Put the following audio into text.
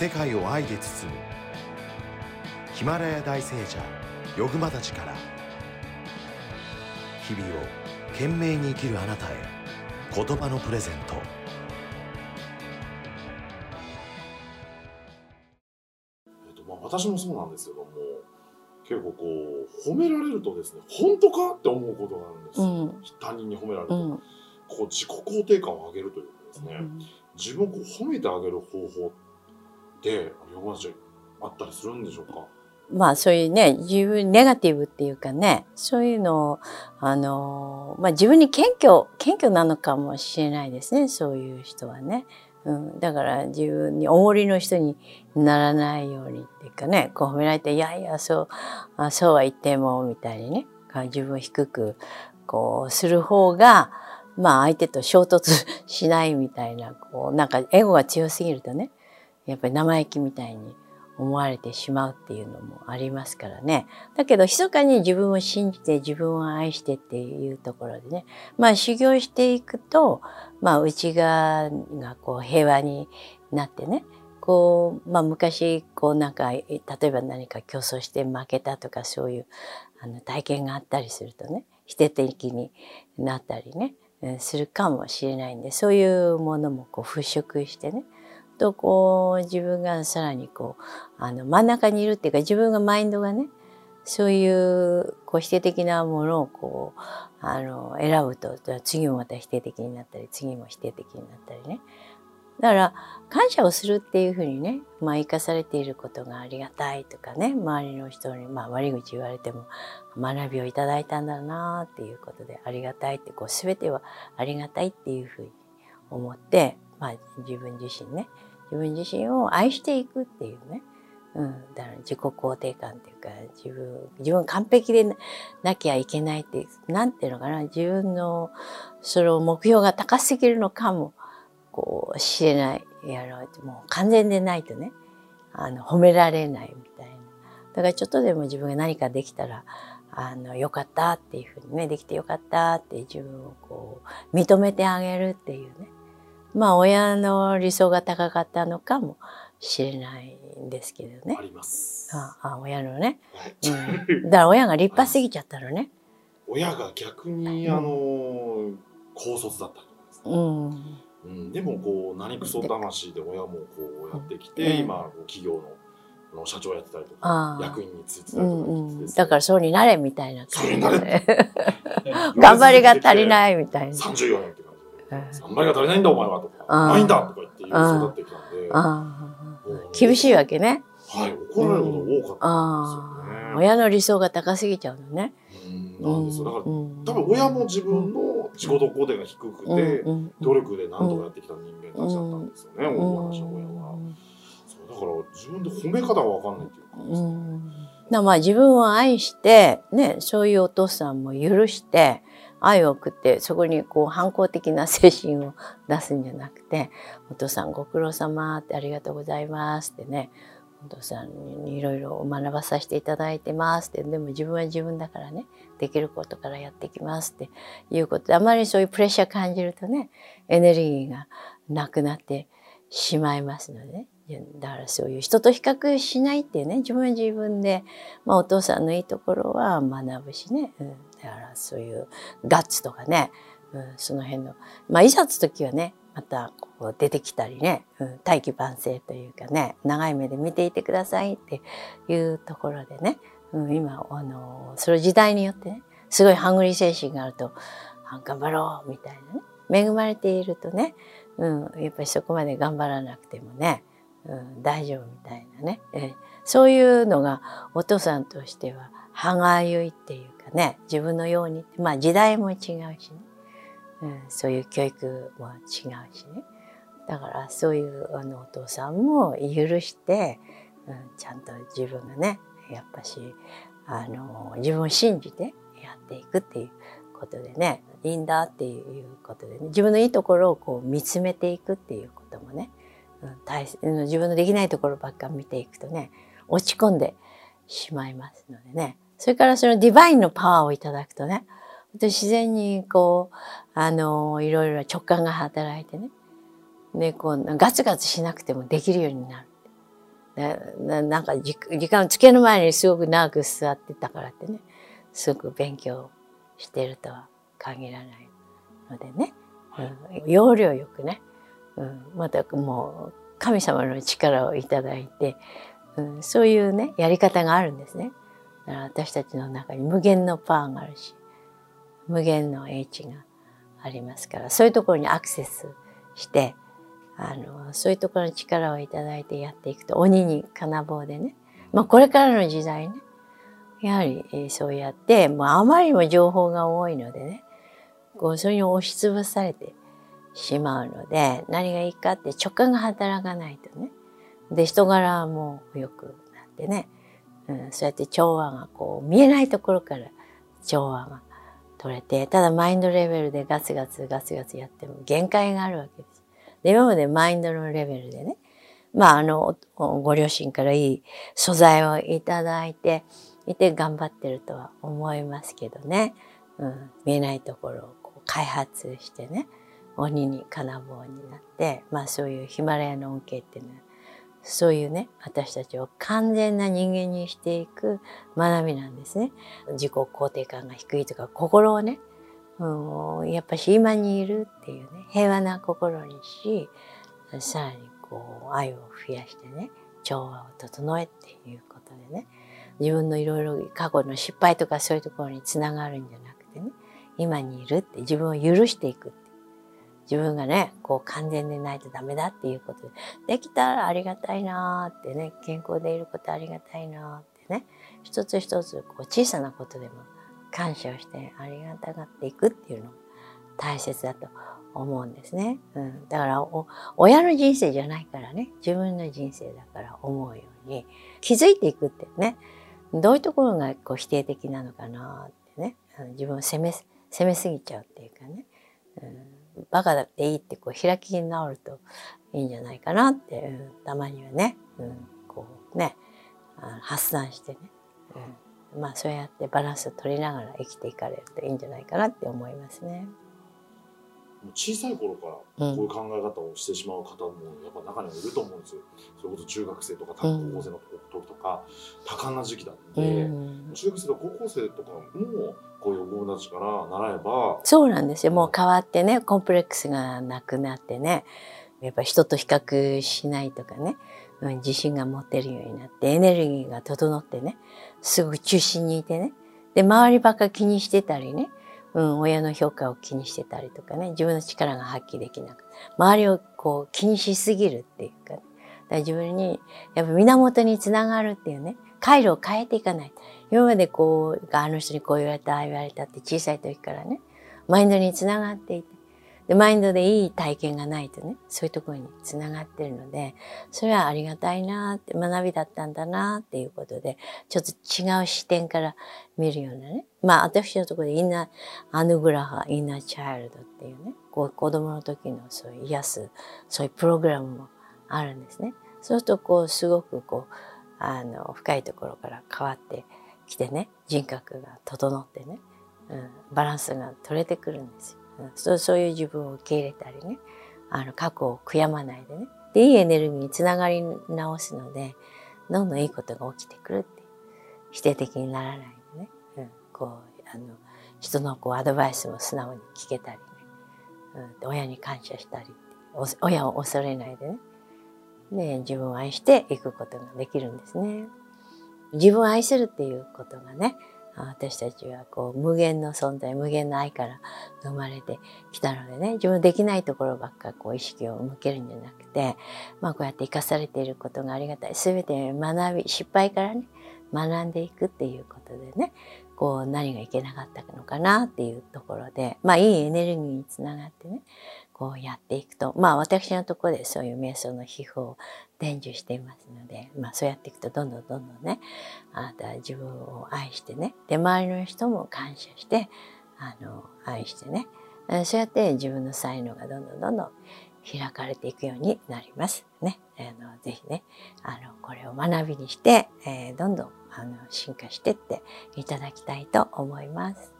世界を愛で包む。ヒマラヤ大聖者ヨグマたちから日々を懸命に生きるあなたへ言葉のプレゼント。えっとまあ、私もそうなんですけども結構こう褒められるとですね本当かって思うことがあるんです、うん。他人に褒められると、うん。こう自己肯定感を上げるというかですね、うん。自分をこう褒めてあげる方法って横町あったりするんでしょうか？まあそういうね、自分、ネガティブっていうかね、そういうのを、あの、まあ自分に謙虚、謙虚なのかもしれないですね、そういう人はね。うん、だから自分に重りの人にならないようにっていうかね、こう褒められて、いやいや、そう、あそうは言っても、みたいにね、自分を低く、こう、する方が、まあ相手と衝突しないみたいな、こう、なんかエゴが強すぎるとね、やっぱり生意気みたいに思われてしまうっていうのもありますからね。だけど、密かに自分を信じて、自分を愛してっていうところでね、まあ修行していくと、まあ内側がこう平和になってね、こう、まあ昔、こうなんか、例えば何か競争して負けたとかそういうあの体験があったりするとね、否定的になったりね、するかもしれないんで、そういうものもこう払拭してね、とこう自分がさらにこうあの真ん中にいるっていうか自分がマインドがねそういうこう否定的なものをこうあの選ぶと次もまた否定的になったり次も否定的になったりね。だから感謝をするっていうふうにねまあ生かされていることがありがたいとかね周りの人にまあ悪口言われても学びをいただいたんだなっていうことでありがたいってこう全てはありがたいっていうふうに思ってまあ自分自身ね自分自身を愛していくっていうね、うん、だから自己肯定感っていうか自分自分完璧でなきゃいけないっていうなんていうのかな。自分のその目標が高すぎるのかもこうしれないやろう。もう完全でないとねあの褒められないみたいな。だからちょっとでも自分が何かできたらあのよかったっていうふうにねできてよかったって自分をこう認めてあげるっていうね。まあ親の理想が高かったのかもしれないんですけどねあ。ります。ああ親のね、はいうん。だから親が立派すぎちゃったのね。親が逆にあの高卒だったうん。うん、でもこう何クソ魂で親もこうやってきて、うん今こう企業のあの社長やってたりとか役員についてたうりとかだからそうになれみたいな感じで。頑張りが足りいないみたいな。34年って感じでうん頑張りが足りないんだお前はとか。ないんだとか言って育ってきたんで。厳しいわけね。はい怒られることが多かったんですよね。親の理想が高すぎちゃうのね。うんなんですよ。だからうん。多分親も自分の自己肯定が低くて、努力で何とかやってきた人間たちだったんですよね、うん。大話の親は。そうだから自分で褒め方が分かんないっていうか、うん。だまあ自分を愛して、ね、そういうお父さんも許して、愛を送って、そこにこう反抗的な精神を出すんじゃなくて、お父さんご苦労様ってありがとうございますってね、お父さんにいろいろ学ばさせていただいてますって、でも自分は自分だからね、できることからやってきますっていうことで、あまりそういうプレッシャー感じるとね、エネルギーがなくなってしまいますのでね。だからそういう人と比較しないっていうね、自分は自分で、まあお父さんのいいところは学ぶしね、うん、だからそういうガッツとかね、うん、その辺の、まあいざつ時はね、またこう出てきたりね、うん、大器晩成というかね、長い目で見ていてくださいっていうところでね、うん、今、あの、その時代によってね、すごいハングリー精神があると、頑張ろうみたいなね、恵まれているとね、うん、やっぱりそこまで頑張らなくてもね、うん、大丈夫みたいなね、えーそういうのがお父さんとしては歯がゆいっていうね自分のようにまあ時代も違うしね、うん、そういう教育も違うしね。だからそういうあのお父さんも許して、うん、ちゃんと自分がねやっぱしあの自分を信じてやっていくっていうことでねいいんだっていうことでね自分のいいところをこう見つめていくっていうこともねうん大自分のできないところばっか見ていくとね落ち込んでしまいますのでね。それからそのディバインのパワーをいただくとね自然にこうあのいろいろ直感が働いてね。でこうガツガツしなくてもできるようになる。ななんか時間机の前にすごく長く座ってたからってねすごく勉強してるとは限らないのでね、うん、要領よくね、うん、またもう神様の力をいただいて、うん、そういうねやり方があるんですね。だから私たちの中に無限のパワーがあるし無限の英知がありますからそういうところにアクセスしてあのそういうところに力をいただいてやっていくと鬼に金棒でね、まあ、これからの時代ねやはり、えそうやってもうあまりにも情報が多いのでねこうそれに押しつぶされてしまうので何がいいかって直感が働かないとねで人柄も良くなってね、うん、そうやって調和がこう見えないところから調和が取れてただマインドレベルでガツガツガツガツやっても限界があるわけです。で今までマインドのレベルでねまああのご両親からいい素材をいただいていて頑張ってるとは思いますけどね、うん、見えないところをこう開発してね鬼に金棒になってまあそういうヒマラヤの恩恵っていうのはそういうね私たちを完全な人間にしていく学びなんですね。自己肯定感が低いとか心をね、うん、やっぱし今にいるっていうね平和な心にしさらにこう愛を増やしてね調和を整えっていうことでね自分のいろいろ過去の失敗とかそういうところにつながるんじゃなくてね今にいるって自分を許していくって自分がね、こう完全でないとダメだっていうこと。で、できたらありがたいなーってね、健康でいることありがたいなーってね、一つ一つこう小さなことでも感謝をしてありがたがっていくっていうのが大切だと思うんですね。うん、だから親の人生じゃないからね、自分の人生だから思うように気づいていくってね、どういうところがこう否定的なのかなってね、自分を責め、責めすぎちゃうっていうかね、うん。バカだっていいってこう開き直るといいんじゃないかなって、うん、たまにはね、うん、こうね発散してね、うん、まあそうやってバランスを取りながら生きていかれるといいんじゃないかなって思いますね。小さい頃からこういう考え方をしてしまう方もやっぱ中にはいると思うんですよ。それこそ中学生とか高校生の時とか、多感な時期だって、うん、中学生とか高校生とかもこういう友達から習えばそうなんですよ。もう変わってねコンプレックスがなくなってねやっぱ人と比較しないとかね、うん、自信が持てるようになってエネルギーが整ってねすぐ中心にいてね。で周りばっか気にしてたりねうん、親の評価を気にしてたりとかね、自分の力が発揮できなく周りをこう気にしすぎるっていうか、ね、だ自分に、やっぱ源につながるっていうね、回路を変えていかない。今までこう、あの人にこう言われた、ああ言われたって小さい時からね、マインドにつながっていて、で、マインドでいい体験がないとね、そういうところにつながってるので、それはありがたいなって、学びだったんだなっていうことで、ちょっと違う視点から見るようなね。まあ、私のところでインナー、アヌグラハ、インナーチャイルドっていうね、こう子供の時のそういう癒す、そういうプログラムもあるんですね。そうすると、こう、すごくこう、あの、深いところから変わってきてね、人格が整ってね、うん、バランスが取れてくるんですよ。そうそういう自分を受け入れたりねあの過去を悔やまないでね。でいいエネルギーにつながり直すのでどんどんいいことが起きてくるって否定的にならないでね、うん、こうあの人のこうアドバイスも素直に聞けたりね、うん、親に感謝したり親を恐れないでね。で自分を愛していくことができるんですね。自分を愛するっていうことがね私たちはこう無限の存在無限の愛から生まれてきたのでね自分できないところばっかこう意識を向けるんじゃなくてまあこうやって生かされていることがありがたい。全て学び失敗からね学んでいくっていうことでねこう何がいけなかったのかなっていうところでまあいいエネルギーにつながってねこうやっていくとまあ私のところでそういう瞑想の秘宝を伝授していますので、まあ、そうやっていくとどんどんどんどんねあなたは自分を愛してねで周りの人も感謝してあの愛してねそうやって自分の才能がどんどんどんどん開かれていくようになりますね。あのぜひねあのこれを学びにして、えー、どんどんあの進化してっていただきたいと思います。